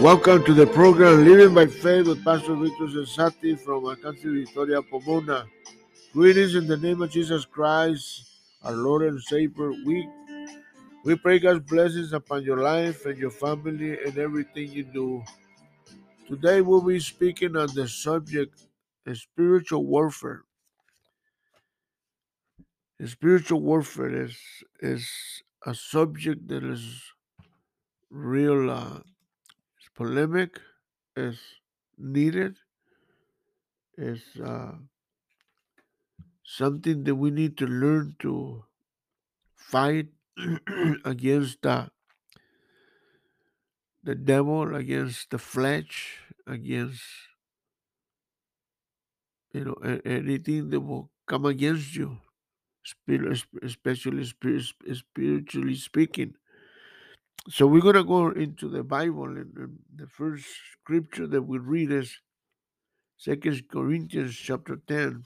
Welcome to the program Living by Faith with Pastor Victor Cesati from Alcance Victoria Pomona. Greetings in the name of Jesus Christ, our Lord and Savior. We we pray God's blessings upon your life and your family and everything you do. Today we'll be speaking on the subject of spiritual warfare. spiritual warfare is is a subject that is real uh, polemic, is needed, is uh, something that we need to learn to fight against the, the devil, against the flesh, against you know anything that will come against you, especially spiritually speaking. So we're gonna go into the Bible, and the first scripture that we read is Second Corinthians chapter ten.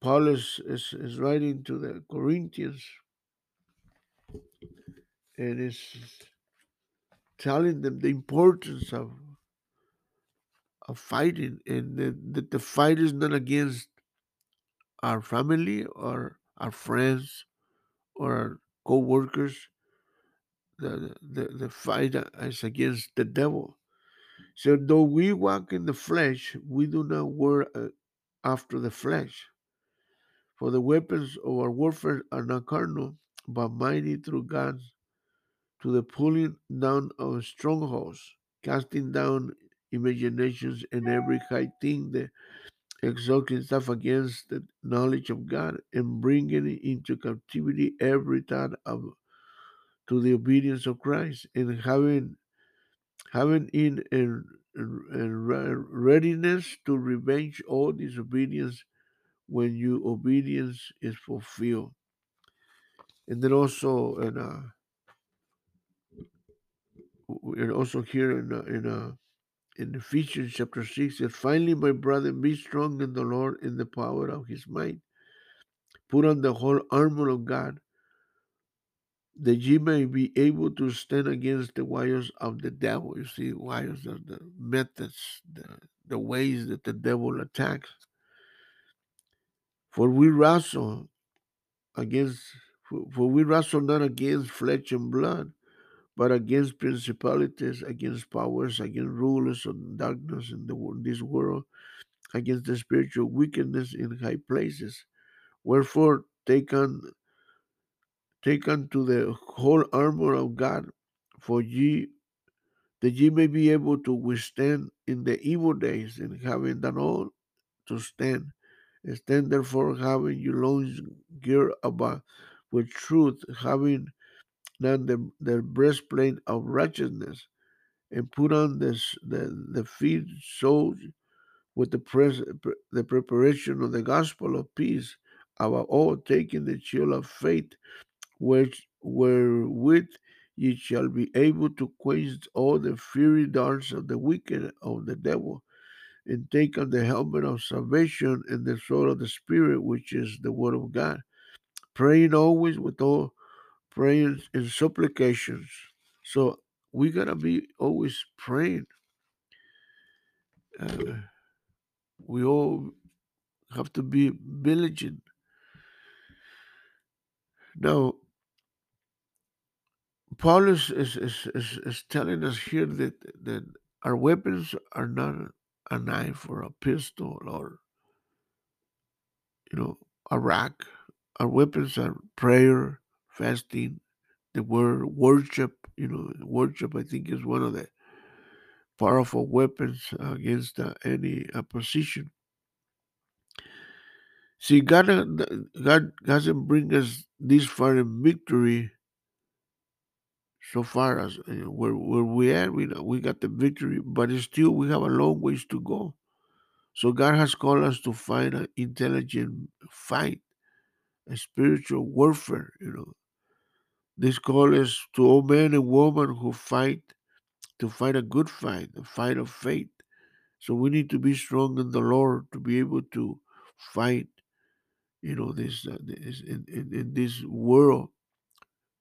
Paul is, is, is writing to the Corinthians and is telling them the importance of of fighting and that, that the fight is not against our family or our friends or our co-workers the, the, the fight is against the devil. So though we walk in the flesh we do not war uh, after the flesh. For the weapons of our warfare are not carnal but mighty through god to the pulling down of strongholds casting down imaginations and every high thing that exalts itself against the knowledge of God and bringing into captivity every thought of to the obedience of Christ and having having in a, readiness to revenge all disobedience when your obedience is fulfilled. And then also in uh and also here in uh, in uh in Ephesians chapter 6 says, Finally, my brother, be strong in the Lord in the power of his might. Put on the whole armor of God, that ye may be able to stand against the wiles of the devil. You see, wiles are the methods, the, the ways that the devil attacks. For we wrestle against, for, for we wrestle not against flesh and blood, but against principalities, against powers, against rulers of darkness in the, this world, against the spiritual wickedness in high places. Wherefore, take on take unto the whole armor of God, for ye that ye may be able to withstand in the evil days, and having done all to stand. Stand therefore, having your loins girt about with truth, having done the, the breastplate of righteousness, and put on this the, the feet so with the pres, the preparation of the gospel of peace, above all taking the shield of faith, which wherewith ye shall be able to quench all the fiery darts of the wicked of the devil, and take on the helmet of salvation and the sword of the Spirit, which is the word of God, praying always with all prayers and supplications. So we gotta be always praying. Uh, we all have to be vigilant. Now, Paul is, is, is, is, is telling us here that, that our weapons are not a knife or a pistol or, you know, a rock. Our weapons are prayer, fasting, the word worship. You know, worship, I think, is one of the powerful weapons against uh, any opposition. See, God, uh, God doesn't bring us this far in victory so far as uh, where where we are, we we got the victory, but still we have a long ways to go. So God has called us to fight an intelligent fight, a spiritual warfare. You know, this call is to all men and women who fight to fight a good fight, a fight of faith. So we need to be strong in the Lord to be able to fight. You know, this, uh, this in, in, in this world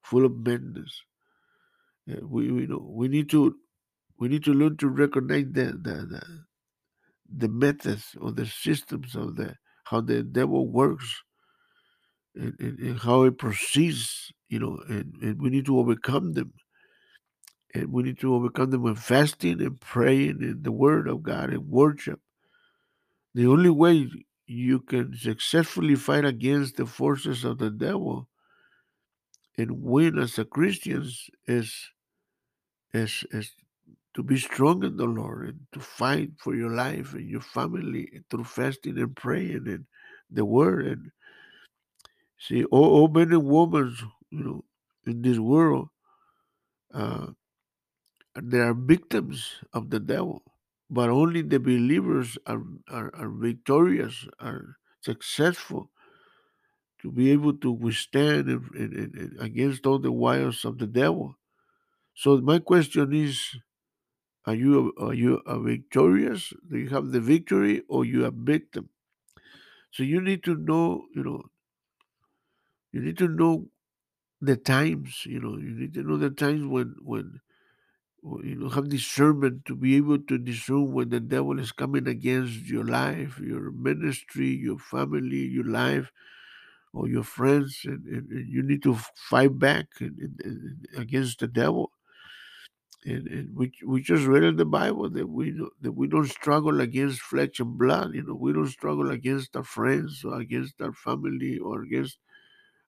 full of madness. We, we know we need to We need to learn to recognize the the, the, the methods or the systems of the how the devil works and, and, and how it proceeds, you know, and, and we need to overcome them. And we need to overcome them with fasting and praying and the word of God and worship. The only way you can successfully fight against the forces of the devil and win as a Christians is is is to be strong in the Lord and to fight for your life and your family through fasting and praying and the word and see all, all men and women you know in this world uh, they are victims of the devil but only the believers are, are, are victorious are successful to be able to withstand and, and, and, against all the wiles of the devil so my question is Are you are you a victorious? Do you have the victory or you a victim? So you need to know, you know, you need to know the times, you know, you need to know the times when when you know have discernment to be able to discern when the devil is coming against your life, your ministry, your family, your life, or your friends, and, and, and you need to fight back and against the devil. And, and we we just read in the Bible that we that we don't struggle against flesh and blood. You know, we don't struggle against our friends or against our family or against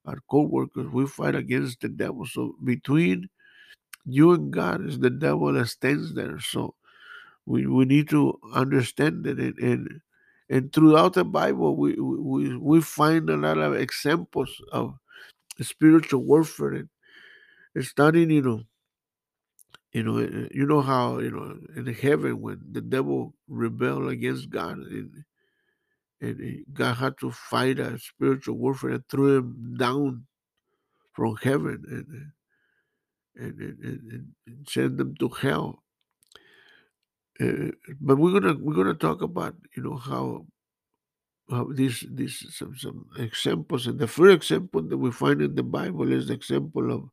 our co-workers. We fight against the devil. So between you and God is the devil that stands there. So we, we need to understand that and, and and throughout the Bible we, we we find a lot of examples of spiritual warfare and, starting, you know, You know, uh, you know how you know in heaven when the devil rebelled against God, and, and God had to fight a spiritual warfare and threw him down from heaven and and, and, and, and and send them to hell. Uh, but we're gonna we're gonna talk about you know how how these these some some examples and the first example that we find in the Bible is the example of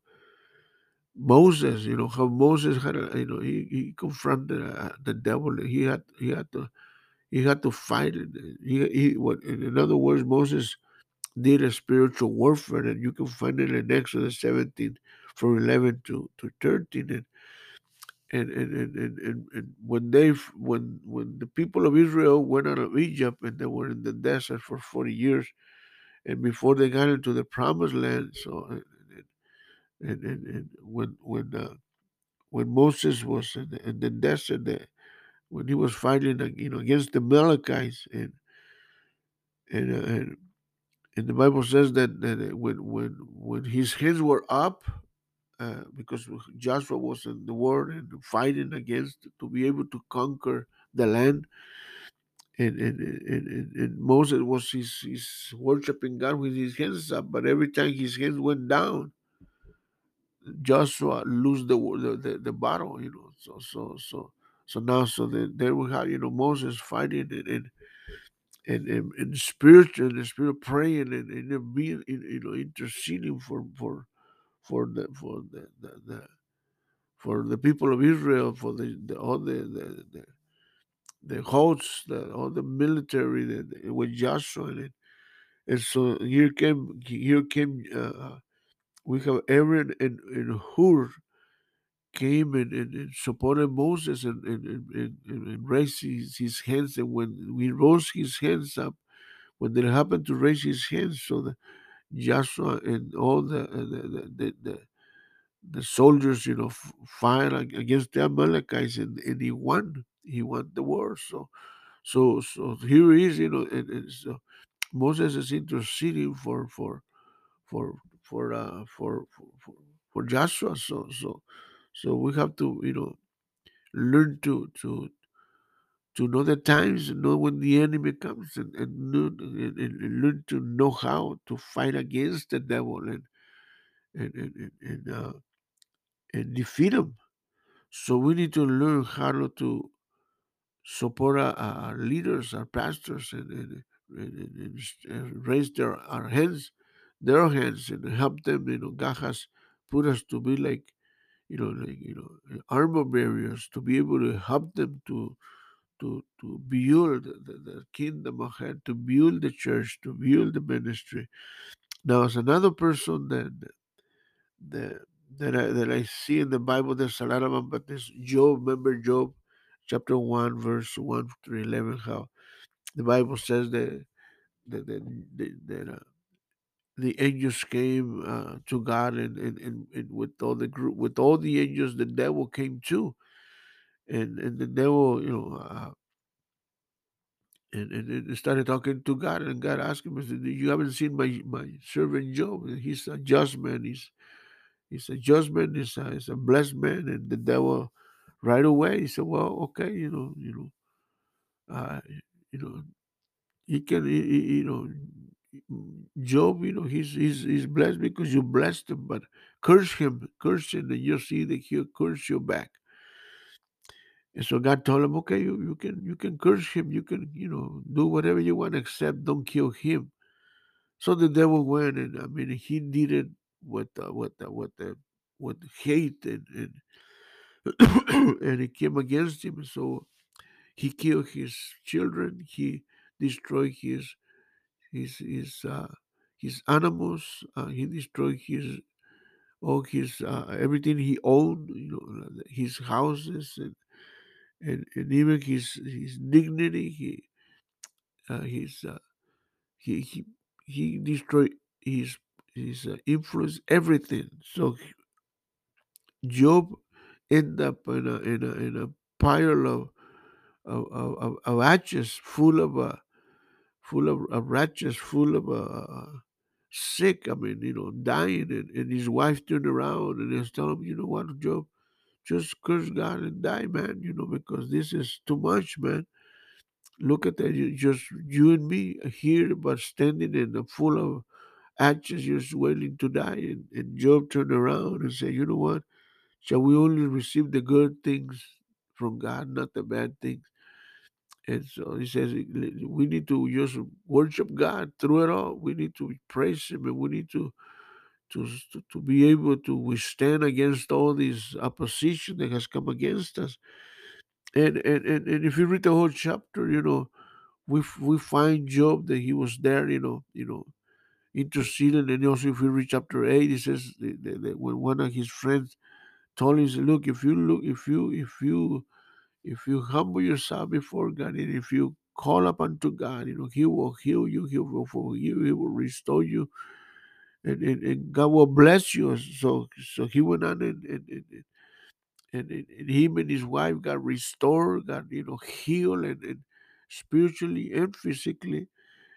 Moses. You know how Moses had a, you know he, he confronted uh, the devil. He had he had to He had to fight it. He, he, what, in other words, Moses did a spiritual warfare, and you can find it in Exodus 17, from 11 to, to 13. And and, and, and, and, and, and when they when when the people of Israel went out of Egypt and they were in the desert for 40 years, and before they got into the promised land, so and, and, and, when when uh, when Moses was in the, in the desert, when he was fighting, uh, you know, against the Amalekites, and and, uh, and and the Bible says that, that uh, when when when his hands were up, uh, because Joshua was in the war and fighting against to be able to conquer the land, and and, and, and, and Moses was his, his worshiping God with his hands up, but every time his hands went down, Joshua lose the the, the, the battle, you know. So so so so now so then there we have you know Moses fighting and. and and, and, and spiritual and the spirit praying and, and being you know interceding for for for the for the, the, the for the people of Israel, for the, the all the the, the, the hosts, the all the military the, the, with Joshua it. And so here came here came uh, we have Aaron and, and Hur came and, and, and supported Moses and, and, and, and, raised his, his hands. And when we rose his hands up, when they happened to raise his hands, so that Joshua and all the uh, the, the, the, the soldiers, you know, f- fight ag- against the Amalekites, and, and he won. He won the war. So, so, so here he is, you know, and, and so Moses is interceding for for for for uh for for, for Joshua. So, so, so we have to, you know, learn to to to know the times, know when the enemy comes, and and, know, and, and learn to know how to fight against the devil and and and and, uh, and defeat him So we need to learn how to support our, leaders, our pastors, and, and, and, and, and raise their our hands, their hands, and help them. You know, God has put us to be like you know, like you know, armor barriers to be able to help them to to to build the, the kingdom of heaven, to build the church, to build the ministry. Now, as another person that that that I, that I see in the Bible, there's a lot of them, but this Job, remember Job, chapter one, verse one through eleven, how the Bible says that that that, that, that uh, the angels came uh, to God, and, and, and, and with all the group, with all the angels, the devil came too, and and the devil, you know, uh, and, and and started talking to God, and God asked him, said, "You haven't seen my my servant Job? He's a just man. He's he's a just man. He's a, he's a blessed man." And the devil, right away, he said, "Well, okay, you know, you know, uh, you know, he can, he, he- you know." Job, you know, he's he's he's blessed because you blessed him, but curse him, curse him, and you'll see that he'll curse you back. And so God told him, okay, you, you can you can curse him, you can, you know, do whatever you want, except don't kill him. So the devil went, and I mean, he did with uh, with uh, with uh, with hate, and and, and it came against him. So he killed his children. He destroyed his his his uh, his animals. Uh, he destroyed his all his uh, everything he owned. You know, his houses and and, and even his his dignity. He uh, his uh, he he he destroyed his his uh, influence, everything. So Job ended up in a in a in a pile of of, of, of of ashes, full of uh, full of, of ashes, full of uh, sick. I mean, you know, dying, and, and his wife turned around and was telling him, you know what, Job, just curse God and die, man. You know, because this is too much, man. Look at that, you, just you and me here, but standing in the full of ashes, just waiting to die. And, and Job turned around and said, you know what? Shall we only receive the good things from God, not the bad things? And so uh, he says we need to just worship God through it all. We need to praise Him, and we need to to to, be able to withstand against all this opposition that has come against us. And and and, and if you read the whole chapter, you know, we we find Job that he was there, you know, you know, interceding. And also, if we read chapter eight, he says that, that when one of his friends told him, "Look, if you look, if you if you if you humble yourself before God, and if you call upon to God, you know, He will heal you, He will forgive you, He will restore you, and, and, and God will bless you." So so he went on and and, and, and, and, him and his wife got restored, got you know healed, and, and spiritually and physically.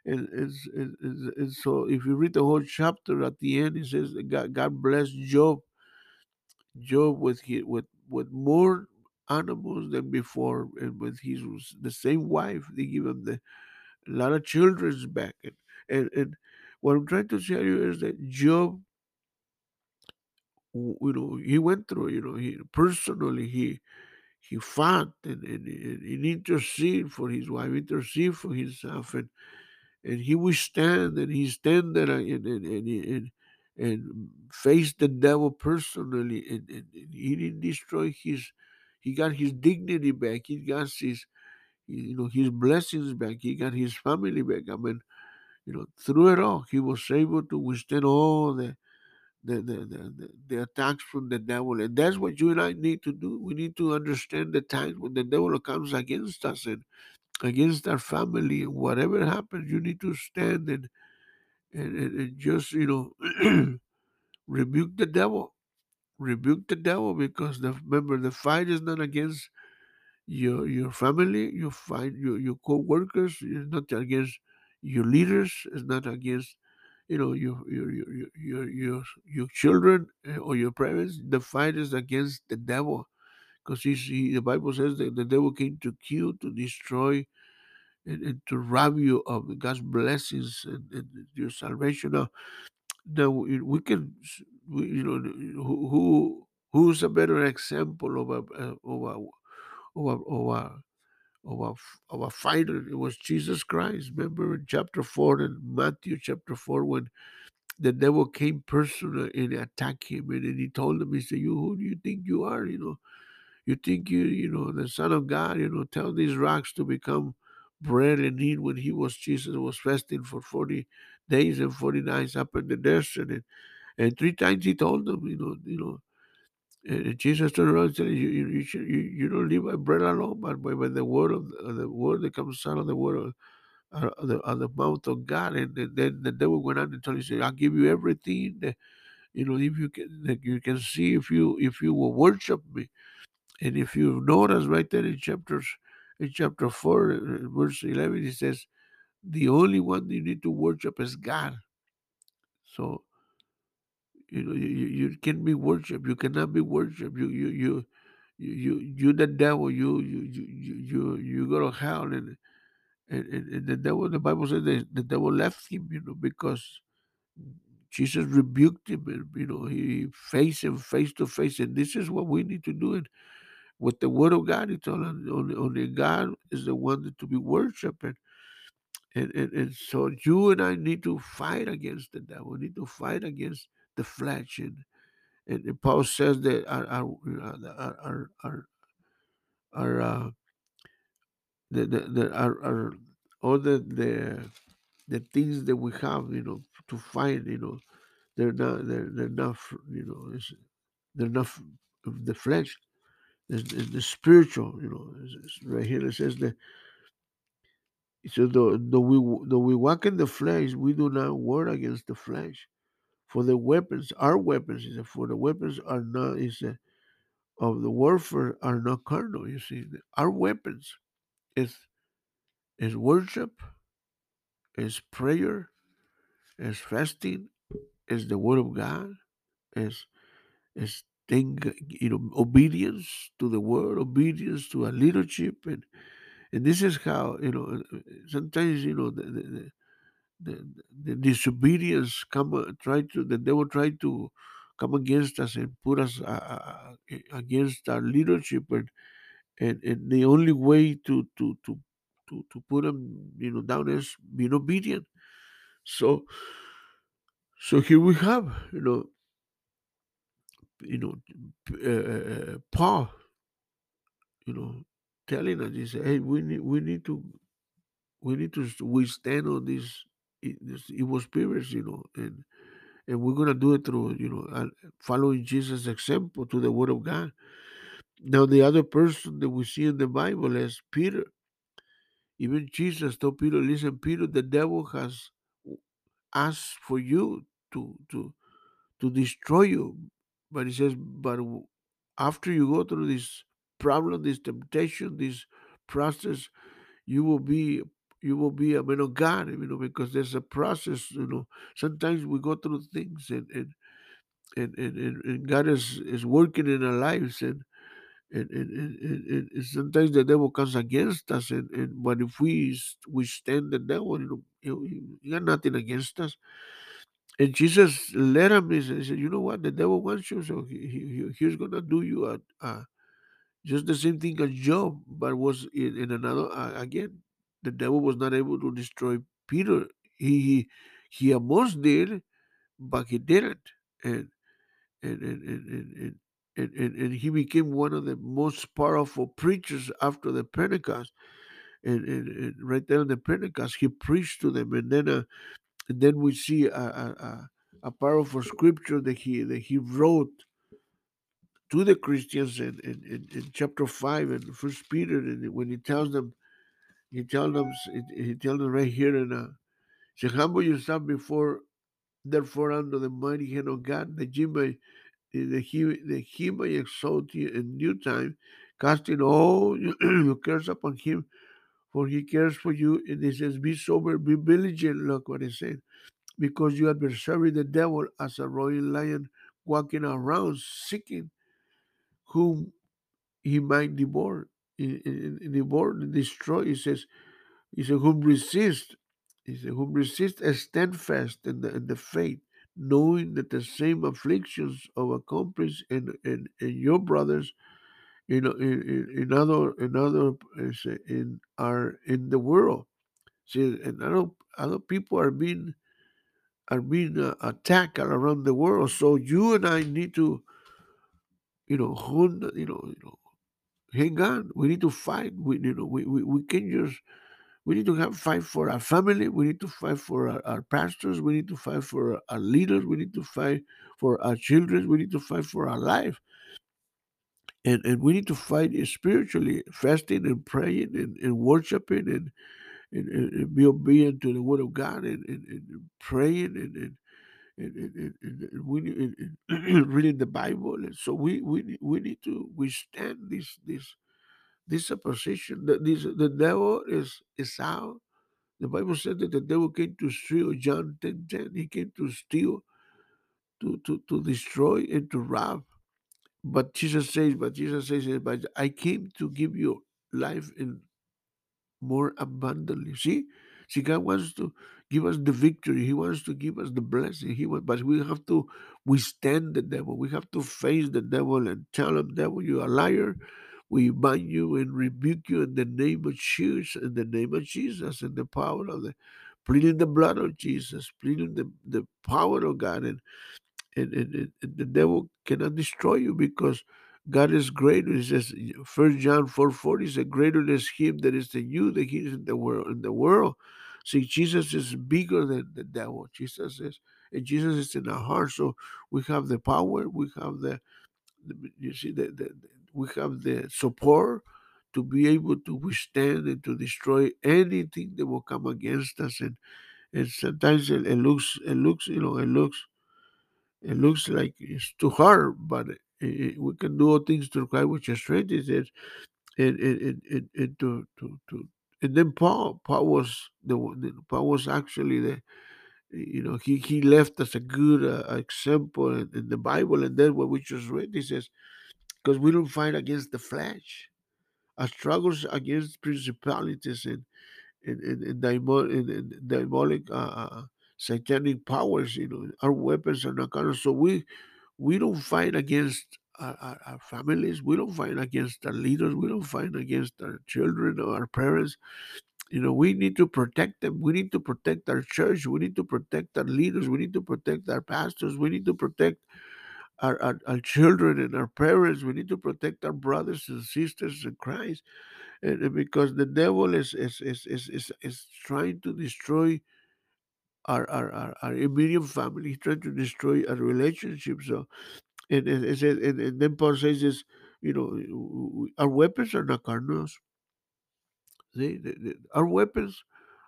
And, and, and, and, and so if you read the whole chapter at the end, it says God, God blessed Job Job with his, with with more animals than before, and with his the same wife, they give him the a lot of children's back. And, and and what I'm trying to tell you is that Job, you know, he went through, you know, he personally he he fought and, and, and, and intercede for his wife, intercede for himself, and and he would stand and he stand there and and and, and, and face the devil personally and, and, and he didn't destroy his he got his dignity back he got his you know his blessings back he got his family back. I mean you know through it all he was able to withstand all the the, the, the, the, attacks from the devil. And that's what you and i need to do. We need to understand the times when the devil comes against us and against our family and whatever happens you need to stand and and, and, and just you know rebuke the devil rebuke the devil because the remember the fight is not against your your family your fight your, your co-workers it's not against your leaders it's not against you know your your your your your, your, children eh, or your parents the fight is against the devil because he, the bible says that the devil came to kill to destroy and, and to rob you of God's blessings and, and your salvation. Now, now we can, we, you know, who who- who's a better example of a uh, of a of a of a of a, of a fighter? It was Jesus Christ. Remember in chapter four in Matthew chapter four when the devil came personally and attacked him, and then he told him, he said, "You who do you think you are? You know, you think you you know the Son of God? You know, tell these rocks to become bread and eat." When he was Jesus was fasting for forty days and forty nights up in the desert, and, and three times he told them, you know, you know. And Jesus turned around and said, "You you you, should, you, you don't live by bread alone, but by, by the word of the, the word that comes out of the word of, of the, of the mouth of God." And, then then the devil went on and told him, "Said I'll give you everything that you know if you can that you can see if you if you will worship me." And if you notice right there in chapters in chapter four, uh, verse eleven, he says, "The only one you need to worship is God." So you know you, you can be worshipped. You cannot be worshipped. You you you you you the devil. You you you you you, go to hell and. And, and, the devil, the Bible says that the devil left him, you know, because Jesus rebuked him and you know he faced him face to face. And this is what we need to do. And with the word of God, it's only, only, only God is the one to be worshipped. And, and, and, and so you and I need to fight against the devil. We need to fight against the flesh. And, and, Paul says that our our our our, our, uh, the, the, the our, our all the the the things that we have, you know, to find, you know, they're not they're they're not you know they're not the flesh. It's, it's the spiritual, you know. It's right here it says that so though, though we though we walk in the flesh, we do not war against the flesh. For the weapons, our weapons, is for the weapons are not is a, of the warfare are not carnal. You see, our weapons is is worship, is prayer, is fasting, is the word of God, is is thing you know obedience to the word, obedience to a leadership, and and this is how you know sometimes you know the the, the, the, disobedience come uh, try to the devil try to come against us and put us uh, uh, uh, against our leadership and, and and the only way to to to to, to put them you know down is being obedient. So so here we have you know you know uh, uh, uh, paul you know telling us he said hey we need we need to we need to withstand all these e- these evil spirits you know and and we're going to do it through you know following jesus example to the word of god. Now the other person that we see in the bible is peter. Even jesus told peter listen peter the devil has asked for you to to to destroy you. But he says but after you go through this problem this temptation this process you will be you will be a man of god you know because there's a process you know sometimes we go through things and and and, and, and, and God is, is working in our lives and and, and, and, and, and sometimes the devil comes against us and, and but if we we stand the devil you know you, you got nothing against us and Jesus let him he said, you know what the devil wants you so he, he, he- he's gonna do you a, a just the same thing as Job but was in, in another uh, again the devil was not able to destroy Peter. He he, he almost did but he didn't. And and and and and, and, and, and, he became one of the most powerful preachers after the Pentecost. And, and, and right there in the Pentecost, he preached to them, and then uh, and then we see a, a, a, a powerful scripture that he that he wrote to the Christians in, in, in, in chapter five and First Peter, and when he tells them, he tells them, he tells them right here in uh, say, humble yourself before, therefore, under the mighty hand of God, that you may that he that he may exalt you in due time, casting all your cares upon him, for he cares for you. And he says, Be sober, be vigilant. Look what he said, because your adversary, the devil, as a roaring lion, walking around seeking whom he might devour, devour destroy. He says, He said, Whom resist. He said, Whom resist as steadfast in the in the faith knowing that the same afflictions of accomplished in, in, in your brothers in, in, in other in other uh, in are in the world. See, and other other people are being are being uh, attacked around the world. So you and I need to, you know, hold, you know, you know, hang on. We need to fight. We, you know, we, we, we can just we need to have fight for our family. We need to fight for our, our pastors. We need to fight for our leaders. We need to fight for our children. We need to fight for our life. And, and we need to fight spiritually, fasting and praying and, and worshiping and, and, and, and be obedient to the word of God and, and, and praying and, and we need, reading the Bible. And so we we need- we need to withstand this this this opposition. The, this the devil is is out. The Bible said that the devil came to steal. John 10 10. He came to steal, to to to destroy, and to rob. But Jesus says, but Jesus says, but I came to give you life in more abundantly. See, see, God wants to give us the victory. He wants to give us the blessing. He wants, but we have to withstand the devil. We have to face the devil and tell him, devil, you are a liar. We bind you and rebuke you in the name of Jesus, in the name of Jesus, in the power of the pleading the blood of Jesus, pleading the, the power of God, and, and, and and the devil cannot destroy you because God is greater. He says, First John four. He said, "Greater is Him that is in you than He is in the world." In the world, see, Jesus is bigger than the devil. Jesus is, and Jesus is in our heart. So we have the power. We have the, the you see, the, the, the- we have the support to be able to withstand and to destroy anything that will come against us. And and sometimes it, it looks, it looks, you know, it looks it looks like it's too hard, but it, we can do all things through Christ, which is strengthens us. And, and, and, and, and to, to, to, and then Paul, Paul was the one. Paul was actually the, you know, he he left us a good uh, example in, in the Bible. And then what we just read, he says, because we don't fight against the flesh, our struggles against principalities and and, and, and, diabol- and, and diabolic uh, uh, satanic powers. You know, our weapons are not carnal. So we we don't fight against our, our, our families. We don't fight against our leaders. We don't fight against our children or our parents. You know, we need to protect them. We need to protect our church. We need to protect our leaders. We need to protect our pastors. We need to protect our, our, our children and our parents. We need to protect our brothers and sisters in Christ. And, and because the devil is is, is, is, is is trying to destroy our, our, our, our immediate family, He's trying to destroy our relationships. So and, and, and, and then Paul says this, you know, our weapons are not carnal. See, the- the- our weapons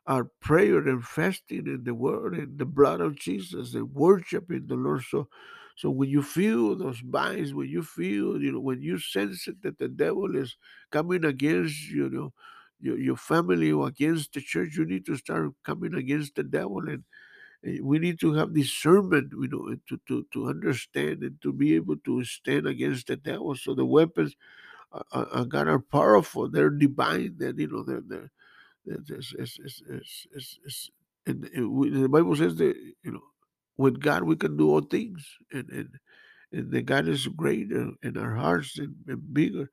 are prayer and fasting in the word and the blood of Jesus and worshiping the Lord. So, so when you feel those binds, when you feel, you know, when you sense it that the devil is coming against, you know, your, your family or against the church, you need to start coming against the devil and Eh, we need to have discernment, you know, to, to, to understand and to be able to stand against the devil. So the weapons uh, God are powerful. They're divine. They're, you know, they're, they're, they're it's, it's, it's, it's, it's, and we- the Bible says that, you know, with God we can do all things. And, and, and the God is greater in our hearts and, and bigger.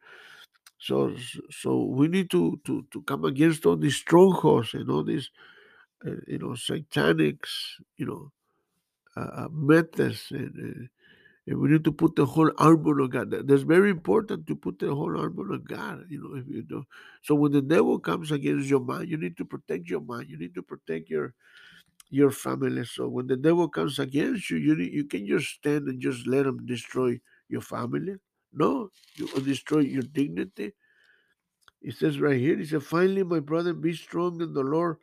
So, so we need to, to, to come against all these strongholds and all these, uh, you know, satanics, you know, uh, uh, methods and, uh, and we need to put the whole armor of God. That's very important to put the whole armor of God. You know, if you do. So when the devil comes against your mind, you need to protect your mind. You need to protect your your family. So when the devil comes against you, you you can just stand and just let him destroy your family. No, you will destroy your dignity. It says right here, he said, finally, my brother, be strong in the Lord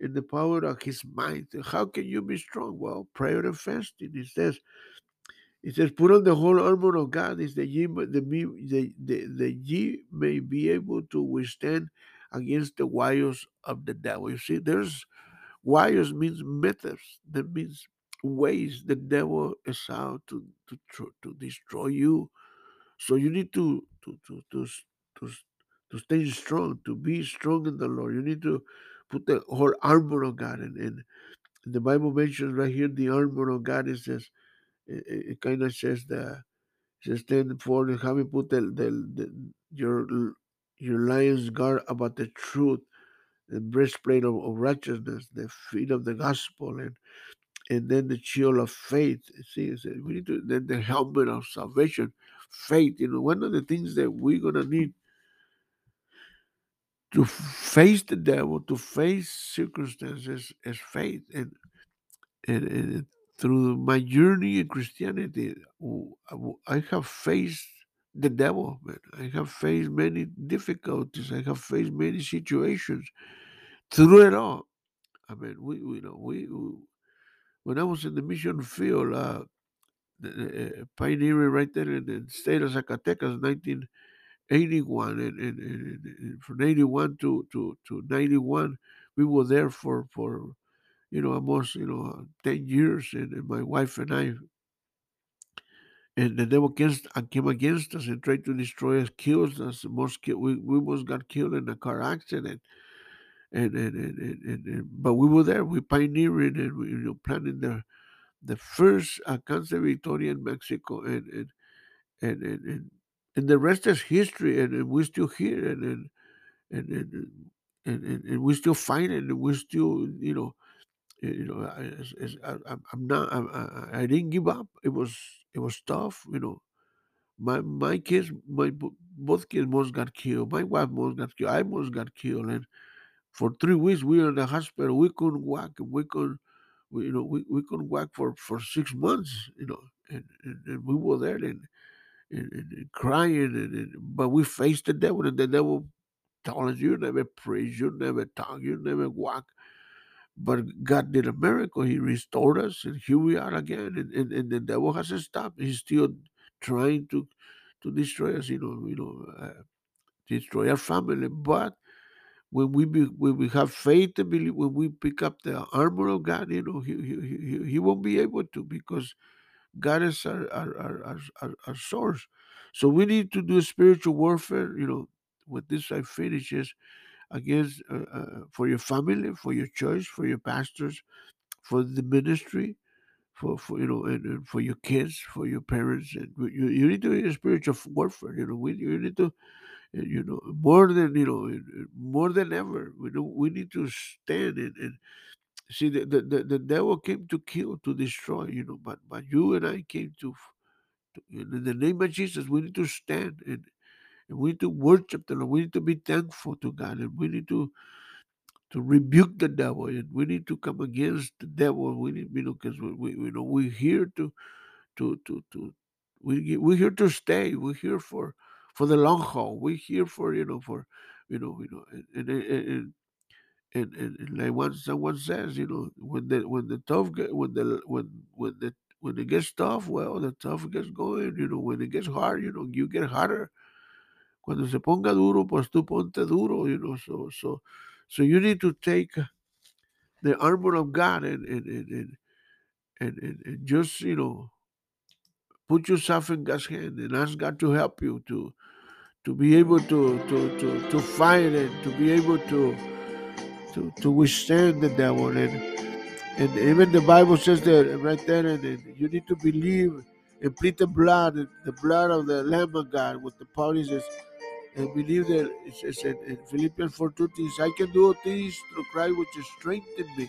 in the power of his might. How can you be strong? Well, prayer and fasting. He says, It says, "Put on the whole armor of God, is that ye the, the, the, ye may be able to withstand against the wiles of the devil." You see, there's wiles means methods. That means ways the devil is out to to to destroy you. So you need to to to to to, to stay strong, to be strong in the Lord. You need to put the whole armor of God, and, the Bible mentions right here the armor of God. It says it, it kind of says the says stand and having put the, the, the your your lion's guard about the truth, the breastplate of, of righteousness, the feet of the gospel, and and then the shield of faith. See, we need to then the helmet of salvation, faith. You know, one of the things that we're gonna need to face the devil, to face circumstances, is faith. And and, and through my journey in Christianity, I have faced the devil, man. I have faced many difficulties. I have faced many situations. Through it all, I mean, we, we you know we, we when I was in the mission field, uh, uh, pioneering right there in the state of Zacatecas, 1981, and, and, and, and from 81 to, to, to 91, we were there for, for you know, almost, you know, 10 years, and, and my wife and I, and the devil against, came against us and tried to destroy us, killed us. Most we, we almost got killed in a car accident. And, and, and, and, and, but we were there. We pioneered and we, you know, planning the the first Alcance Victoria in Mexico, and and, and and and and the rest is history, and, and we're still here, and and and and, and, and, we're still fighting, and we're still, you know, eh, you know, I, am not, I, I didn't give up. It was it was tough, you know. My my kids, my both kids most got killed. My wife most got killed. I most got killed, and for three weeks we were in the hospital. We couldn't walk. We couldn't we, you know, we, we couldn't work for, for six months, you know, and, and, and we were there and, and, and crying, and, but we faced the devil, and the devil told us, you never praise, you never talk, you never walk. But God did a miracle. He restored us, and here we are again. And, and, and the devil hasn't stopped. He's still trying to to destroy us, you know, you know, uh, destroy our family. But when we be, when we have faith and believe, when we pick up the armor of God, you know, he he, he, he won't be able to because God is our our, our, our, our source. So we need to do spiritual warfare. You know, with this I finish is against uh, uh, for your family, for your church, for your pastors, for the ministry, for, for you know, and, and for your kids, for your parents, and you, you need to do spiritual warfare. You know, we you need to Eh, you know, more than you know, eh, eh, more than ever, we know we need to stand and, and see the, the, the, the devil came to kill, to destroy, you know, but but you and I came to, to in the name of Jesus, we need to stand and, and we need to worship the Lord. We need to be thankful to God, and we need to to rebuke the devil, and we need to come against the devil. We need, you know, because we, we, you know, we're here to to to to we we're here to stay. We're here for for the long haul. We're here for you know for you know you know and and and, and, and, like what someone says, you know, when the when the tough when the when when the when it gets tough, well, the tough gets going. You know, when it gets hard, you know, you get harder. Cuando se ponga duro, pues tú ponte duro. You know, so so so you need to take the armor of God and and and and, and, and, and just you know put yourself in God's hand and ask God to help you to to be able to to to, to fight and to be able to to to withstand the devil and and even the Bible says that right there and, you need to believe and plead the blood the blood of the Lamb of God with the parties and believe that it says in, in Philippians 4 2 things I can do all things through Christ which is strengthened me.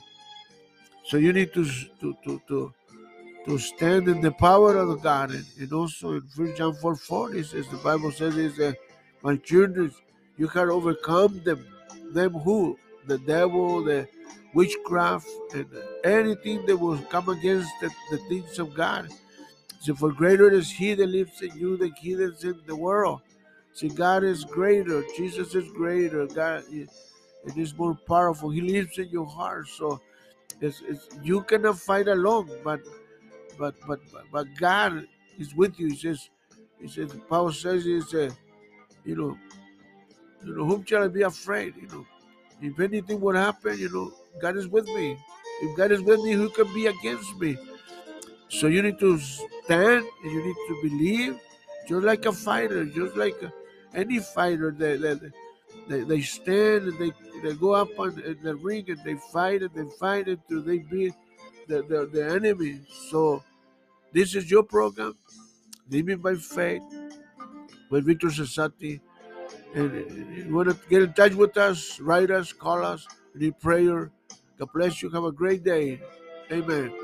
So you need to to to to to stand in the power of God. And, and also in 1 John 4 4, it says, the Bible says, is that my children, you have overcome them. Them who? The devil, the witchcraft, and anything that will come against the, the things of God. So for greater is he that lives in you than he that's in the world. See, God is greater. Jesus is greater. God it is more powerful. He lives in your heart. So it's, it's, you cannot fight alone, but but but but God is with you. He says, He says, Paul says, He said, you know, you know, whom shall I be afraid? You know, if anything would happen, you know, God is with me. If God is with me, who can be against me? So you need to stand and you need to believe, just like a fighter, just like any fighter. That, that they, they stand and they, they go up on the ring and they fight and they fight until they beat the, the, the enemy. So this is your program, Living by Faith with Victor Cesati. And you want to get in touch with us, write us, call us, need prayer. God bless you. Have a great day. Amen.